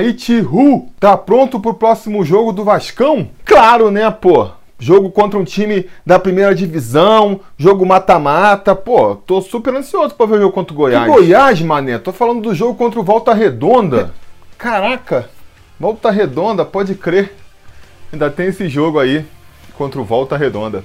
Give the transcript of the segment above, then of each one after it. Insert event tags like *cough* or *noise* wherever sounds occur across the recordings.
aí, Tihu, tá pronto pro próximo jogo do Vascão? Claro, né, pô? Jogo contra um time da primeira divisão, jogo mata-mata. Pô, tô super ansioso pra ver o jogo contra o Goiás. Que Goiás, mané? Tô falando do jogo contra o Volta Redonda. *laughs* Caraca, Volta Redonda, pode crer. Ainda tem esse jogo aí contra o Volta Redonda.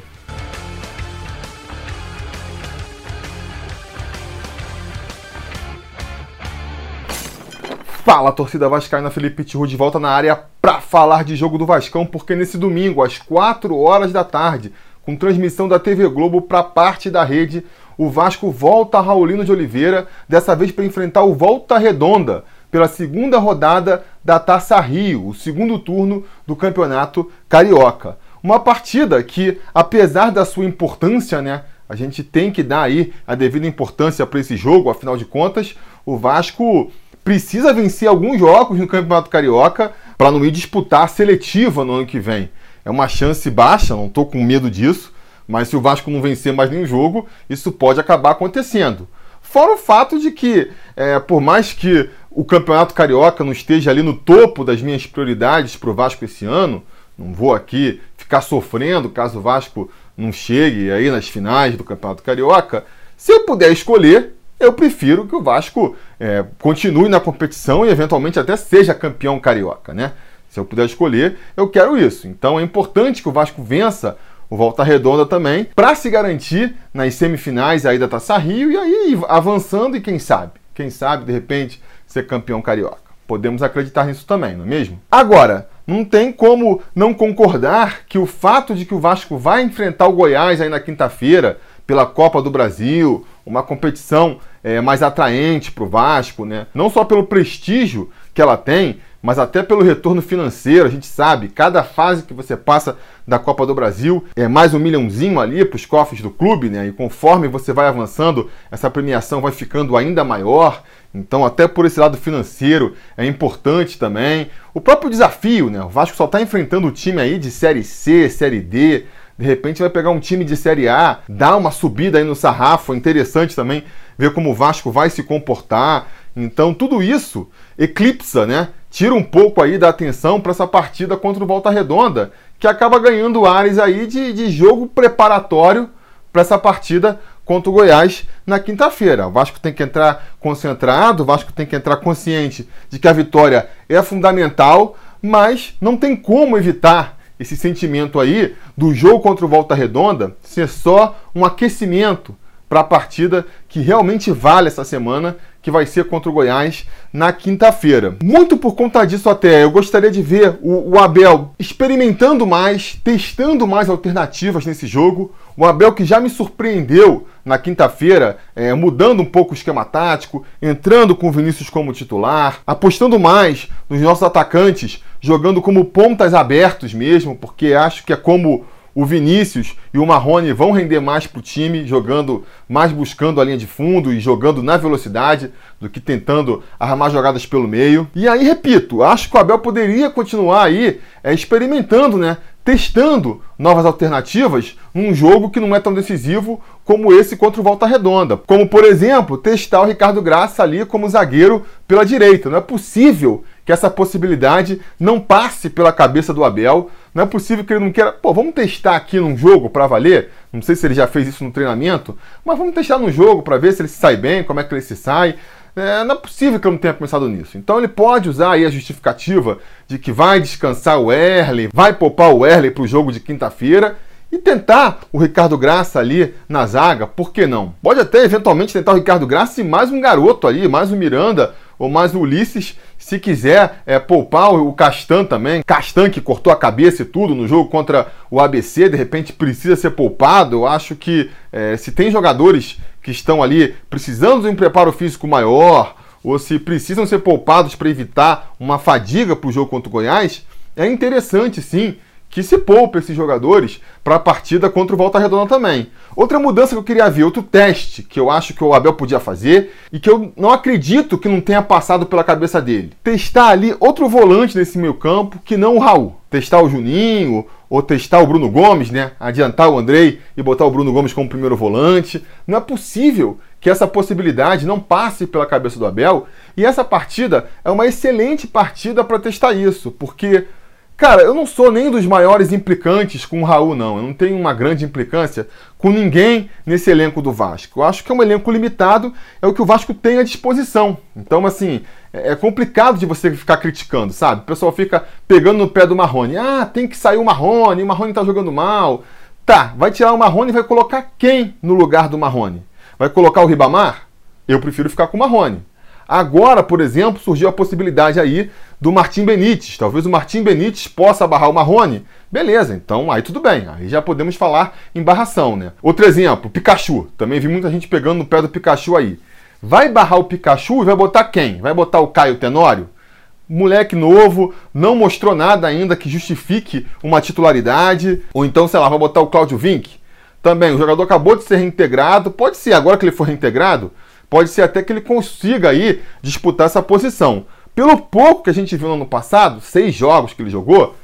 Fala, torcida vascaína, Felipe Tiru de volta na área para falar de jogo do Vascão, porque nesse domingo, às 4 horas da tarde, com transmissão da TV Globo para parte da rede, o Vasco volta a Raulino de Oliveira, dessa vez para enfrentar o Volta Redonda, pela segunda rodada da Taça Rio, o segundo turno do Campeonato Carioca. Uma partida que, apesar da sua importância, né, a gente tem que dar aí a devida importância para esse jogo, afinal de contas, o Vasco precisa vencer alguns jogos no Campeonato Carioca para não ir disputar a seletiva no ano que vem. É uma chance baixa, não estou com medo disso, mas se o Vasco não vencer mais nenhum jogo, isso pode acabar acontecendo. Fora o fato de que, é, por mais que o Campeonato Carioca não esteja ali no topo das minhas prioridades para o Vasco esse ano, não vou aqui ficar sofrendo caso o Vasco não chegue aí nas finais do Campeonato Carioca. Se eu puder escolher, eu prefiro que o Vasco é, continue na competição e eventualmente até seja campeão carioca, né? Se eu puder escolher, eu quero isso. Então é importante que o Vasco vença o Volta Redonda também, para se garantir nas semifinais aí da Taça Rio e aí avançando e quem sabe, quem sabe de repente ser campeão carioca. Podemos acreditar nisso também, não é mesmo? Agora, não tem como não concordar que o fato de que o Vasco vai enfrentar o Goiás aí na quinta-feira pela Copa do Brasil, uma competição é, mais atraente para o Vasco, né? não só pelo prestígio que ela tem, mas até pelo retorno financeiro. A gente sabe, cada fase que você passa da Copa do Brasil é mais um milhãozinho ali para os cofres do clube, né? E conforme você vai avançando, essa premiação vai ficando ainda maior. Então, até por esse lado financeiro é importante também. O próprio desafio, né? O Vasco só está enfrentando o time aí de Série C, Série D. De repente vai pegar um time de Série A, dar uma subida aí no sarrafo, interessante também ver como o Vasco vai se comportar. Então tudo isso eclipsa, né? Tira um pouco aí da atenção para essa partida contra o Volta Redonda, que acaba ganhando ares aí de, de jogo preparatório para essa partida contra o Goiás na quinta-feira. O Vasco tem que entrar concentrado, o Vasco tem que entrar consciente de que a vitória é fundamental, mas não tem como evitar esse sentimento aí do jogo contra o Volta Redonda ser só um aquecimento para a partida que realmente vale essa semana, que vai ser contra o Goiás na quinta-feira. Muito por conta disso até, eu gostaria de ver o, o, Abel experimentando mais, testando mais alternativas nesse jogo. O Abel que já me surpreendeu na quinta-feira, é, mudando um pouco o esquema tático, entrando com o Vinícius como titular, apostando mais nos nossos atacantes, jogando como pontas abertos mesmo, porque acho que é como o Vinícius e o Marrone vão render mais para o time, jogando mais buscando a linha de fundo e jogando na velocidade do que tentando armar jogadas pelo meio. E aí, repito, acho que o Abel poderia continuar aí é, experimentando, né? Testando novas alternativas num jogo que não é tão decisivo como esse contra o Volta Redonda. Como, por exemplo, testar o Ricardo Graça ali como zagueiro pela direita. Não é possível que essa possibilidade não passe pela cabeça do Abel. Não é possível que ele não queira. Pô, vamos testar aqui num jogo para valer. Não sei se ele já fez isso no treinamento, mas vamos testar num jogo para ver se ele se sai bem, como é que ele se sai. É, não é possível que eu não tenha pensado nisso. Então ele pode usar aí a justificativa de que vai descansar o Erle, vai poupar o Erle para o jogo de quinta-feira e tentar o Ricardo Graça ali na zaga, por que não? Pode até eventualmente tentar o Ricardo Graça e mais um garoto ali, mais um Miranda ou mais o Ulisses, se quiser é, poupar o Castan também. Castan que cortou a cabeça e tudo no jogo contra o ABC, de repente precisa ser poupado. Eu acho que é, se tem jogadores que estão ali precisando de um preparo físico maior, ou se precisam ser poupados para evitar uma fadiga para o jogo contra o Goiás, é interessante sim que se poupe esses jogadores para a partida contra o Volta Redonda também. Outra mudança que eu queria ver, outro teste que eu acho que o Abel podia fazer e que eu não acredito que não tenha passado pela cabeça dele. Testar ali outro volante nesse meio campo que não o Raul. Testar o Juninho ou testar o Bruno Gomes, né? Adiantar o Andrei e botar o Bruno Gomes como primeiro volante. Não é possível que essa possibilidade não passe pela cabeça do Abel. E essa partida é uma excelente partida para testar isso, porque Cara, eu não sou nem dos maiores implicantes com o Raul, não. Eu não tenho uma grande implicância com ninguém nesse elenco do Vasco. Eu acho que é um elenco limitado, é o que o Vasco tem à disposição. Então, assim, é, é complicado de você ficar criticando, sabe? O pessoal fica pegando no pé do Marrone. Ah, tem que sair o Marrone, o Marrone tá jogando mal. Tá, vai tirar o Marrone e vai colocar quem no lugar do Marrone? Vai colocar o Ribamar? Eu prefiro ficar com o Marrone. Agora, por exemplo, surgiu a possibilidade aí do Martim Benítez. Talvez o Martim Benítez possa barrar o Marrone. Beleza, então aí tudo bem. Aí já podemos falar em barração, né? Outro exemplo, Pikachu. Também vi muita gente pegando no pé do Pikachu aí. Vai barrar o Pikachu e vai botar quem? Vai botar o Caio Tenório? Moleque novo, não mostrou nada ainda que justifique uma titularidade. Ou então, sei lá, vai botar o Cláudio Vink? Também, o jogador acabou de ser reintegrado. Pode ser, agora que ele for reintegrado, pode ser até que ele consiga aí disputar essa posição. Pelo pouco que a gente viu no ano passado, seis jogos que ele jogou,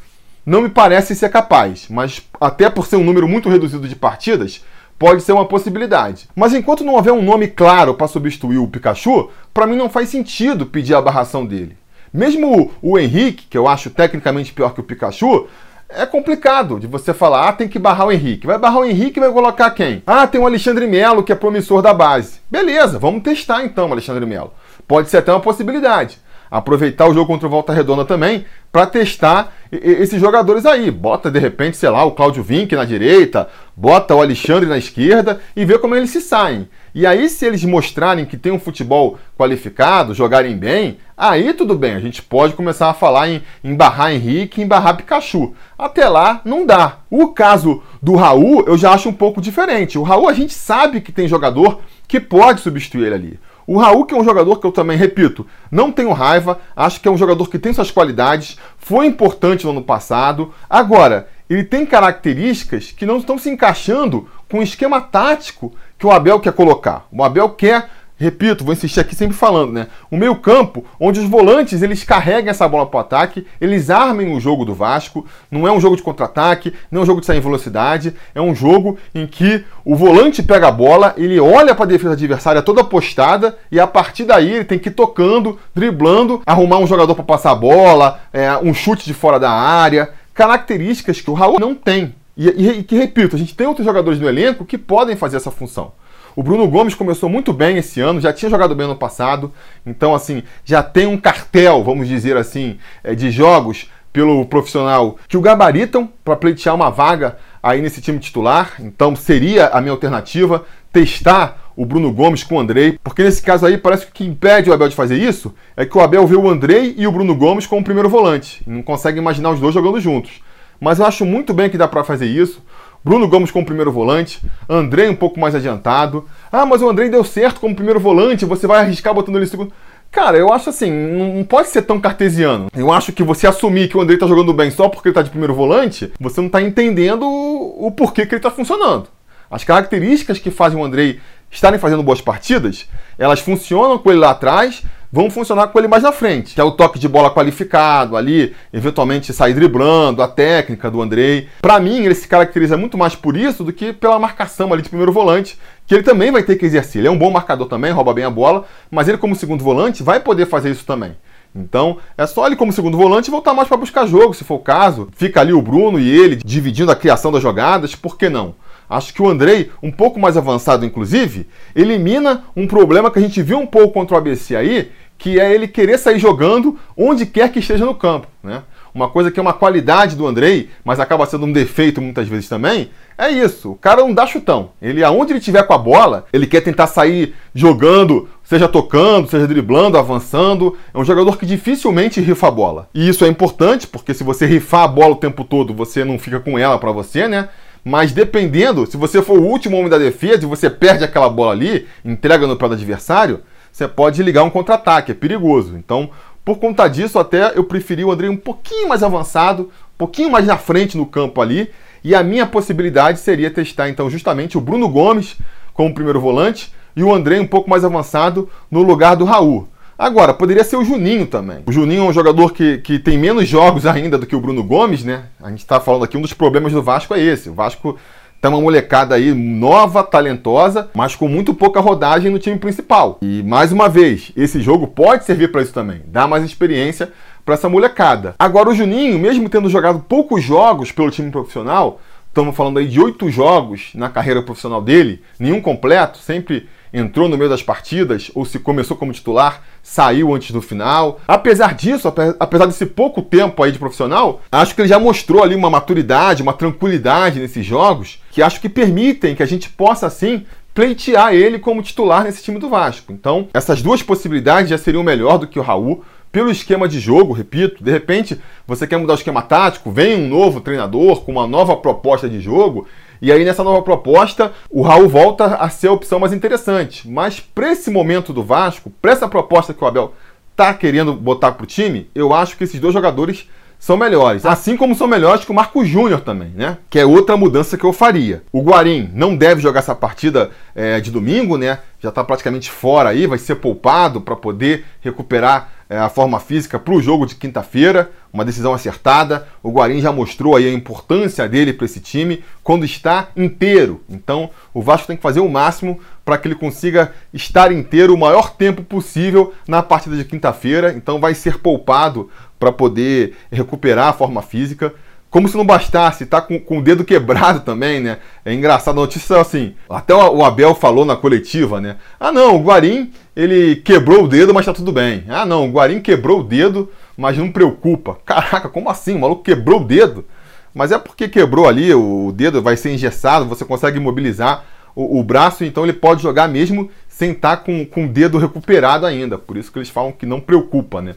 não me parece ser capaz, mas até por ser um número muito reduzido de partidas, pode ser uma possibilidade. Mas enquanto não houver um nome claro para substituir o Pikachu, para mim não faz sentido pedir a barração dele. Mesmo o, Henrique, que eu acho tecnicamente pior que o Pikachu, é complicado de você falar, ah, tem que barrar o Henrique. Vai barrar o Henrique e vai colocar quem? Ah, tem o Alexandre Melo, que é promissor da base. Beleza, vamos testar então o Alexandre Melo. Pode ser até uma possibilidade aproveitar o jogo contra o Volta Redonda também para testar esses jogadores aí. Bota de repente, sei lá, o Cláudio Vinck na direita, bota o Alexandre na esquerda e vê como eles se saem. E aí, se eles mostrarem que tem um futebol qualificado, jogarem bem, aí tudo bem, a gente pode começar a falar em, em barrar Henrique, em barrar Pikachu. Até lá, não dá. O caso do Raul, eu já acho um pouco diferente. O Raul, a gente sabe que tem jogador que pode substituir ele ali. O Raul, que é um jogador que eu também, repito, não tenho raiva, acho que é um jogador que tem suas qualidades, foi importante no ano passado. Agora, ele tem características que não estão se encaixando com o esquema tático que o Abel quer colocar. O Abel quer repito, vou insistir aqui sempre falando, né? O meio campo, onde os volantes eles carregam essa bola para o ataque, eles armem o jogo do Vasco. Não é um jogo de contra-ataque, não é um jogo de sair em velocidade, é um jogo em que o volante pega a bola, ele olha para a defesa adversária toda postada e a partir daí ele tem que ir tocando, driblando, arrumar um jogador para passar a bola, é, um chute de fora da área, características que o Raul não tem. E, e, e que, repito, a gente tem outros jogadores no elenco que podem fazer essa função. O Bruno Gomes começou muito bem esse ano, já tinha jogado bem no passado, então assim, já tem um cartel, vamos dizer assim, é, de jogos pelo profissional que o gabaritam para pleitear uma vaga aí nesse time titular. Então seria a minha alternativa testar o Bruno Gomes com o Andrei, porque nesse caso aí parece que o que impede o Abel de fazer isso é que o Abel vê o Andrei e o Bruno Gomes como primeiro volante, não consegue imaginar os dois jogando juntos. Mas eu acho muito bem que dá para fazer isso. Bruno Gomes como primeiro volante, André um pouco mais adiantado. Ah, mas o André deu certo como primeiro volante, você vai arriscar botando ele segundo. Cara, eu acho assim, não pode ser tão cartesiano. Eu acho que você assumir que o André tá jogando bem só porque ele tá de primeiro volante, você não tá entendendo o, o porquê que ele tá funcionando. As características que fazem o Andrei estarem fazendo boas partidas, elas funcionam com ele lá atrás, vão funcionar com ele mais na frente. Que é o toque de bola qualificado ali, eventualmente sair driblando, a técnica do Andrei. Para mim, ele se caracteriza muito mais por isso do que pela marcação ali de primeiro volante, que ele também vai ter que exercer. Ele é um bom marcador também, rouba bem a bola, mas ele como segundo volante vai poder fazer isso também. Então, é só ele como segundo volante voltar mais para buscar jogo, se for o caso. Fica ali o Bruno e ele dividindo a criação das jogadas, por que não? Acho que o Andrei, um pouco mais avançado, inclusive, elimina um problema que a gente viu um pouco contra o ABC aí, que é ele querer sair jogando onde quer que esteja no campo. Né? Uma coisa que é uma qualidade do Andrei, mas acaba sendo um defeito muitas vezes também, é isso. O cara não dá chutão. Ele, aonde ele tiver com a bola, ele quer tentar sair jogando, seja tocando, seja driblando, avançando. É um jogador que dificilmente rifa a bola. E isso é importante, porque se você rifar a bola o tempo todo, você não fica com ela para você, né? Mas dependendo, se você for o último homem da defesa e você perde aquela bola ali, entrega no pé do adversário, você pode ligar um contra-ataque, é perigoso. Então, por conta disso, até eu preferi o André um pouquinho mais avançado, um pouquinho mais na frente no campo ali. E a minha possibilidade seria testar então justamente o Bruno Gomes como primeiro volante e o André um pouco mais avançado no lugar do Raul. Agora, poderia ser o Juninho também. O Juninho é um jogador que, que tem menos jogos *laughs* ainda do que o Bruno Gomes, né? A gente está falando aqui, um dos problemas do Vasco é esse. O Vasco Tá uma molecada aí nova, talentosa, mas com muito pouca rodagem no time principal. E mais uma vez, esse jogo pode servir para isso também, dar mais experiência para essa molecada. Agora o Juninho, mesmo tendo jogado poucos jogos pelo time profissional, estamos falando aí de oito jogos na carreira profissional dele, nenhum completo, sempre entrou no meio das partidas, ou se começou como titular, saiu antes do final. Apesar disso, apesar desse pouco tempo aí de profissional, acho que ele já mostrou ali uma maturidade, uma tranquilidade nesses jogos, que acho que permitem que a gente possa, assim, pleitear ele como titular nesse time do Vasco. Então, essas duas possibilidades já seriam melhor do que o Raul pelo esquema de jogo, repito, de repente você quer mudar o esquema tático, vem um novo treinador com uma nova proposta de jogo, e aí nessa nova proposta o Raul volta a ser a opção mais interessante. Mas para esse momento do Vasco, para essa proposta que o Abel tá querendo botar pro time, eu acho que esses dois jogadores são melhores. Assim como são melhores que o Marco Júnior também, né? Que é outra mudança que eu faria. O Guarim não deve jogar essa partida é, de domingo, né? Já está praticamente fora aí, vai ser poupado para poder recuperar é, a forma física para o jogo de quinta-feira. Uma decisão acertada. O Guarim já mostrou aí a importância dele para esse time quando está inteiro. Então o Vasco tem que fazer o máximo para que ele consiga estar inteiro o maior tempo possível na partida de quinta-feira. Então vai ser poupado para poder recuperar a forma física. Como se não bastasse, tá com, com o dedo quebrado também, né? É engraçado, a notícia assim, até o Abel falou na coletiva, né? Ah não, o Guarim, ele quebrou o dedo, mas tá tudo bem. Ah não, o Guarim quebrou o dedo, mas não preocupa. *laughs* Caraca, como assim? O maluco quebrou o dedo? Mas é porque quebrou ali, o dedo vai ser engessado, você consegue imobilizar o, o braço, então ele pode jogar mesmo sem estar tá com, com o dedo recuperado ainda. Por isso que eles falam que não preocupa, né?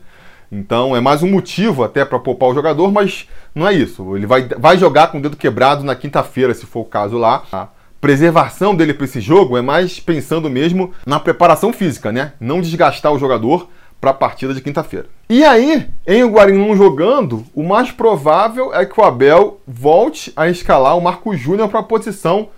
Então é mais um motivo até para poupar o jogador, mas não é isso. Ele vai, vai jogar com o dedo quebrado na quinta-feira, se for o caso lá. A preservação dele para esse jogo é mais pensando mesmo na preparação física, né? Não desgastar o jogador para a partida de quinta-feira. E aí, em o Guarim não jogando, o mais provável é que o Abel volte a escalar o Marco Júnior para a posição,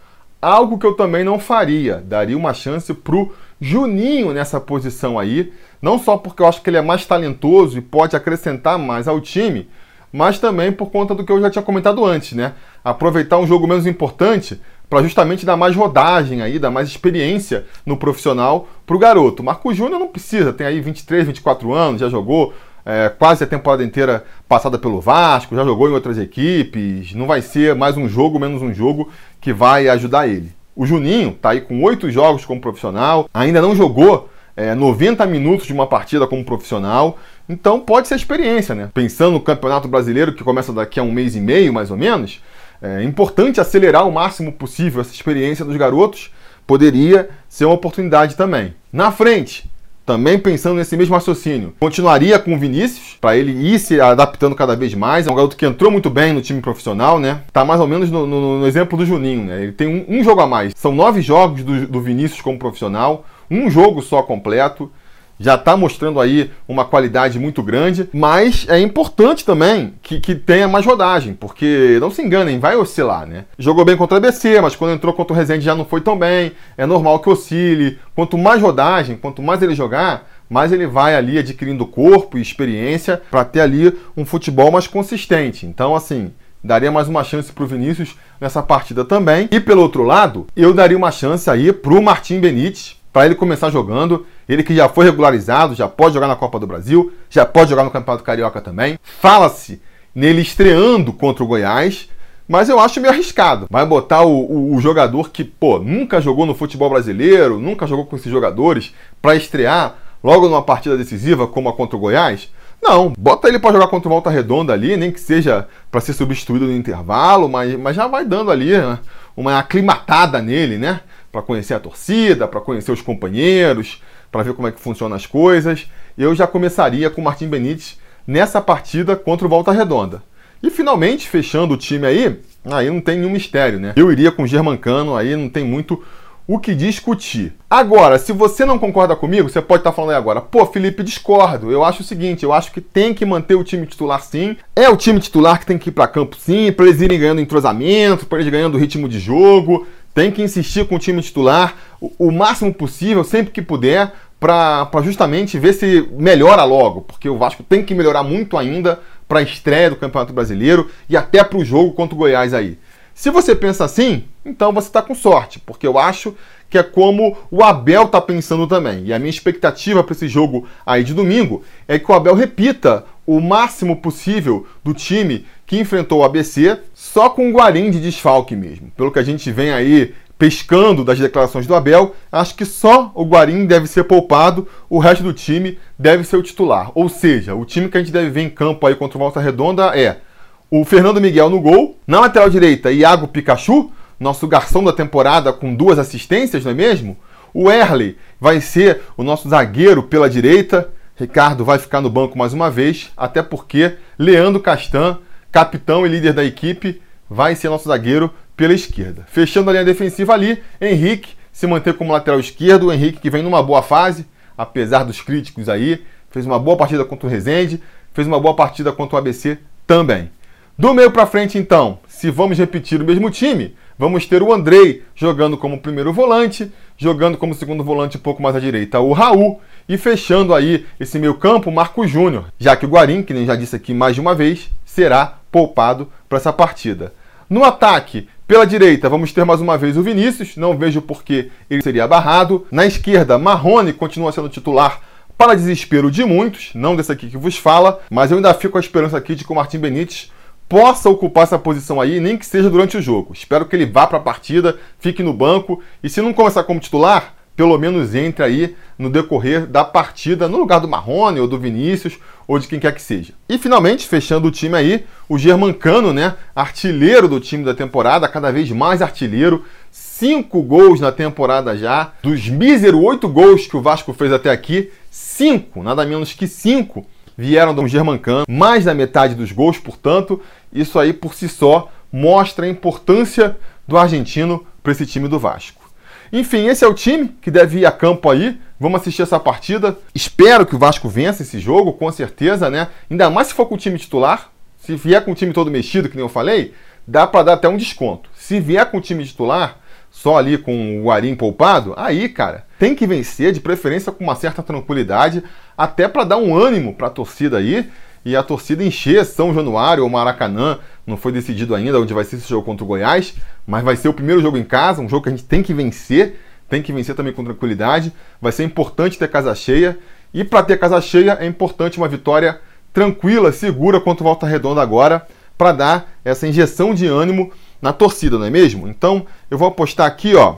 algo que eu também não faria. Daria uma chance pro Juninho nessa posição aí, não só porque eu acho que ele é mais talentoso e pode acrescentar mais ao time, mas também por conta do que eu já tinha comentado antes, né? Aproveitar um jogo menos importante para justamente dar mais rodagem aí, dar mais experiência no profissional para o garoto. Marco Júnior não precisa, tem aí 23, 24 anos, já jogou é, quase a temporada inteira passada pelo Vasco, já jogou em outras equipes, não vai ser mais um jogo, menos um jogo que vai ajudar ele. O Juninho está aí com oito jogos como profissional, ainda não jogou é, 90 minutos de uma partida como profissional, então pode ser experiência, né? Pensando no Campeonato Brasileiro, que começa daqui a um mês e meio, mais ou menos, é importante acelerar o máximo possível essa experiência dos garotos, poderia ser uma oportunidade também. Na frente, também pensando nesse mesmo raciocínio, continuaria com o Vinícius, para ele ir se adaptando cada vez mais. É um garoto que entrou muito bem no time profissional, né? Tá mais ou menos no, no, no exemplo do Juninho, né? Ele tem um, um, jogo a mais. São nove jogos do, do Vinícius como profissional, um jogo só completo já está mostrando aí uma qualidade muito grande, mas é importante também que, que, tenha mais rodagem, porque não se enganem, vai oscilar, né? Jogou bem contra a BC, mas quando entrou contra o Resende já não foi tão bem, é normal que oscile. Quanto mais rodagem, quanto mais ele jogar, mais ele vai ali adquirindo corpo e experiência para ter ali um futebol mais consistente. Então, assim, daria mais uma chance para o Vinícius nessa partida também. E pelo outro lado, eu daria uma chance aí para o Martim Benítez, para ele começar jogando. Ele que já foi regularizado, já pode jogar na Copa do Brasil, já pode jogar no Campeonato Carioca também. Fala-se nele estreando contra o Goiás, mas eu acho meio arriscado. Vai botar o, o, o, jogador que, pô, nunca jogou no futebol brasileiro, nunca jogou com esses jogadores, para estrear logo numa partida decisiva como a contra o Goiás? Não, bota ele para jogar contra o Volta Redonda ali, nem que seja para ser substituído no intervalo, mas, mas já vai dando ali né, uma aclimatada nele, né? Para conhecer a torcida, para conhecer os companheiros, para ver como é que funcionam as coisas. Eu já começaria com o Martim Benítez nessa partida contra o Volta Redonda. E finalmente, fechando o time aí, aí não tem nenhum mistério, né? Eu iria com o Germancano, aí não tem muito o que discutir. Agora, se você não concorda comigo, você pode estar falando aí agora, pô, Felipe, discordo. Eu acho o seguinte, eu acho que tem que manter o time titular sim. É o time titular que tem que ir para campo sim, para eles irem ganhando entrosamento, para eles ganhando ritmo de jogo. Tem que insistir com o time titular o, o máximo possível, sempre que puder, para justamente ver se melhora logo, porque o Vasco tem que melhorar muito ainda para a estreia do Campeonato Brasileiro e até para o jogo contra o Goiás aí. Se você pensa assim, então você está com sorte, porque eu acho que é como o Abel está pensando também. E a minha expectativa para esse jogo aí de domingo é que o Abel repita o máximo possível do time que enfrentou o ABC, só com o Guarim de desfalque mesmo. Pelo que a gente vem aí pescando das declarações do Abel, acho que só o Guarim deve ser poupado, o resto do time deve ser o titular. Ou seja, o time que a gente deve ver em campo aí contra o Volta Redonda é o Fernando Miguel no gol, na lateral direita, Iago Pikachu, nosso garçom da temporada com duas assistências, não é mesmo? O Erley vai ser o nosso zagueiro pela direita. Ricardo vai ficar no banco mais uma vez, até porque Leandro Castan, capitão e líder da equipe, vai ser nosso zagueiro pela esquerda. Fechando a linha defensiva ali, Henrique se manter como lateral esquerdo. O Henrique que vem numa boa fase, apesar dos críticos aí. Fez uma boa partida contra o Rezende, fez uma boa partida contra o ABC também. Do meio para frente, então, se vamos repetir o mesmo time, vamos ter o Andrei jogando como primeiro volante, jogando como segundo volante um pouco mais à direita o Raul, e fechando aí esse meio campo, Marco Júnior, já que o Guarim, que nem já disse aqui mais de uma vez, será poupado para essa partida. No ataque, pela direita, vamos ter mais uma vez o Vinícius, não vejo por que ele seria barrado. Na esquerda, Marrone continua sendo titular para desespero de muitos, não desse aqui que vos fala, mas eu ainda fico com a esperança aqui de que o Martim Benítez possa ocupar essa posição aí, nem que seja durante o jogo. Espero que ele vá para a partida, fique no banco e se não começar como titular, pelo menos entre aí no decorrer da partida, no lugar do Marrone ou do Vinícius ou de quem quer que seja. E finalmente, fechando o time aí, o Germancano, né, artilheiro do time da temporada, cada vez mais artilheiro, cinco gols na temporada já, dos míseros oito gols que o Vasco fez até aqui, cinco, nada menos que cinco vieram do Germancano, mais da metade dos gols, portanto, isso aí por si só mostra a importância do argentino para esse time do Vasco. Enfim, esse é o time que deve ir a campo aí. Vamos assistir essa partida. Espero que o Vasco vença esse jogo, com certeza, né? Ainda mais se for com o time titular. Se vier com o time todo mexido, que nem eu falei, dá para dar até um desconto. Se vier com o time titular, só ali com o Arim poupado, aí, cara, tem que vencer, de preferência com uma certa tranquilidade, até para dar um ânimo para a torcida aí e a torcida encher São Januário ou Maracanã. Não foi decidido ainda onde vai ser esse jogo contra o Goiás, mas vai ser o primeiro jogo em casa, um jogo que a gente tem que vencer, tem que vencer também com tranquilidade. Vai ser importante ter casa cheia e para ter casa cheia é importante uma vitória tranquila, segura contra o Volta Redonda agora, para dar essa injeção de ânimo na torcida, não é mesmo? Então, eu vou apostar aqui, ó,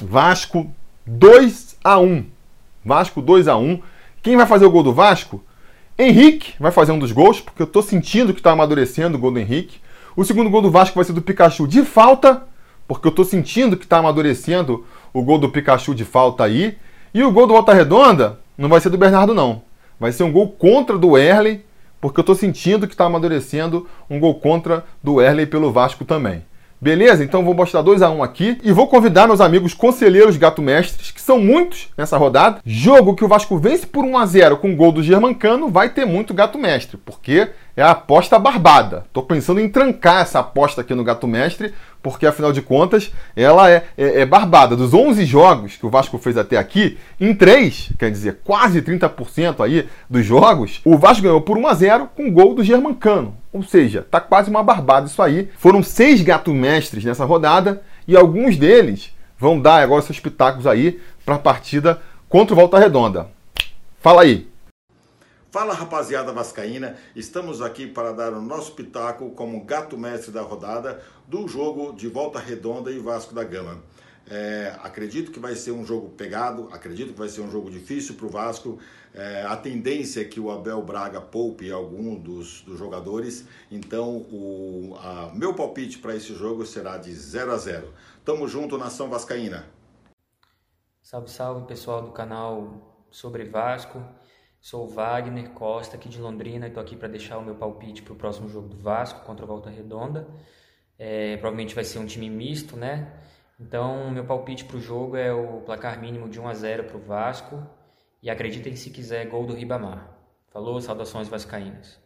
Vasco 2 a 1. Vasco 2 a 1. Quem vai fazer o gol do Vasco? Henrique vai fazer um dos gols, porque eu estou sentindo que está amadurecendo o gol do Henrique. O segundo gol do Vasco vai ser do Pikachu de falta, porque eu estou sentindo que está amadurecendo o gol do Pikachu de falta aí. E o gol do Volta Redonda não vai ser do Bernardo, não. Vai ser um gol contra do Erley, porque eu estou sentindo que está amadurecendo um gol contra do Erley pelo Vasco também. Beleza? Então vou mostrar 2 a 1 um aqui e vou convidar meus amigos conselheiros gato mestres, que são muitos nessa rodada. Jogo que o Vasco vence por 1 a 0 com o gol do Germancano, vai ter muito gato mestre, porque é a aposta barbada. Tô pensando em trancar essa aposta aqui no gato mestre, porque afinal de contas ela é, é, é, barbada. Dos 11 jogos que o Vasco fez até aqui, em 3, quer dizer, quase 30% aí dos jogos, o Vasco ganhou por 1 a 0 com gol do Germancano. Ou seja, tá quase uma barbada isso aí. Foram seis gato mestres nessa rodada e alguns deles vão dar agora seus pitacos aí para a partida contra o Volta Redonda. Fala aí. Fala rapaziada vascaína, estamos aqui para dar o nosso pitaco como gato mestre da rodada do jogo de Volta Redonda e Vasco da Gama. É, acredito que vai ser um jogo pegado, acredito que vai ser um jogo difícil para o Vasco. É, a tendência é que o Abel Braga poupe algum dos, dos jogadores, então o a, meu palpite para esse jogo será de 0 a 0. Tamo junto, nação vascaína. Salve, salve pessoal do canal sobre Vasco. Sou Wagner Costa, aqui de Londrina, e estou aqui para deixar o meu palpite para o próximo jogo do Vasco contra a Volta Redonda. É, provavelmente vai ser um time misto, né? Então, meu palpite para o jogo é o placar mínimo de 1 a 0 para o Vasco. E acreditem se quiser, gol do Ribamar. Falou, saudações vascaínas.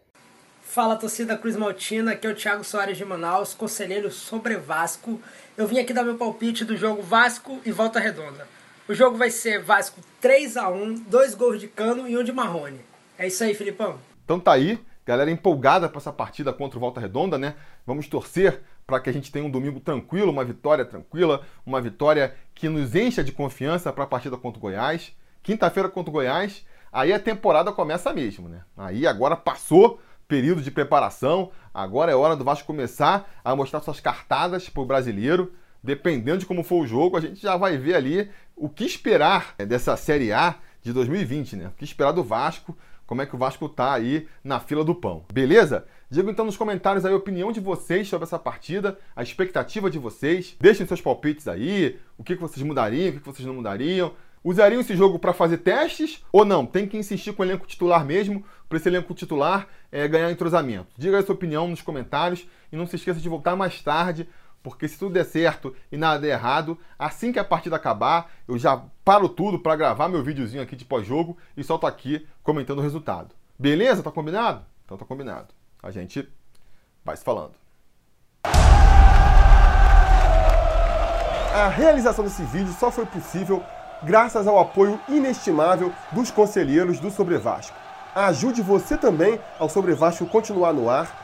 Fala torcida Cruz Maltina, aqui é o Thiago Soares de Manaus, conselheiro sobre Vasco. Eu vim aqui dar meu palpite do jogo Vasco e Volta Redonda. O jogo vai ser Vasco 3 a 1 dois gols de Cano e um de Marrone. É isso aí, Filipão. Então tá aí, galera empolgada para essa partida contra o Volta Redonda, né? Vamos torcer para que a gente tenha um domingo tranquilo, uma vitória tranquila, uma vitória que nos encha de confiança para a partida contra o Goiás. Quinta-feira contra o Goiás, aí a temporada começa mesmo, né? Aí agora passou período de preparação, agora é hora do Vasco começar a mostrar suas cartadas para o brasileiro. Dependendo de como for o jogo, a gente já vai ver ali o que esperar dessa Série A de 2020, né? O que esperar do Vasco, como é que o Vasco tá aí na fila do pão. Beleza? Diga então nos comentários aí a opinião de vocês sobre essa partida, a expectativa de vocês. Deixem seus palpites aí, o que vocês mudariam, o que vocês não mudariam. Usariam esse jogo para fazer testes ou não? Tem que insistir com o elenco titular mesmo, para esse elenco titular é, ganhar entrosamento. Diga a sua opinião nos comentários e não se esqueça de voltar mais tarde, porque se tudo der certo e nada der errado, assim que a partida acabar, eu já paro tudo para gravar meu videozinho aqui de pós-jogo e solto aqui comentando o resultado. Beleza? Tá combinado? Então tá combinado. A gente vai se falando. A realização desse vídeo só foi possível graças ao apoio inestimável dos conselheiros do Sobre Vasco. Ajude você também ao Sobre Vasco continuar no ar,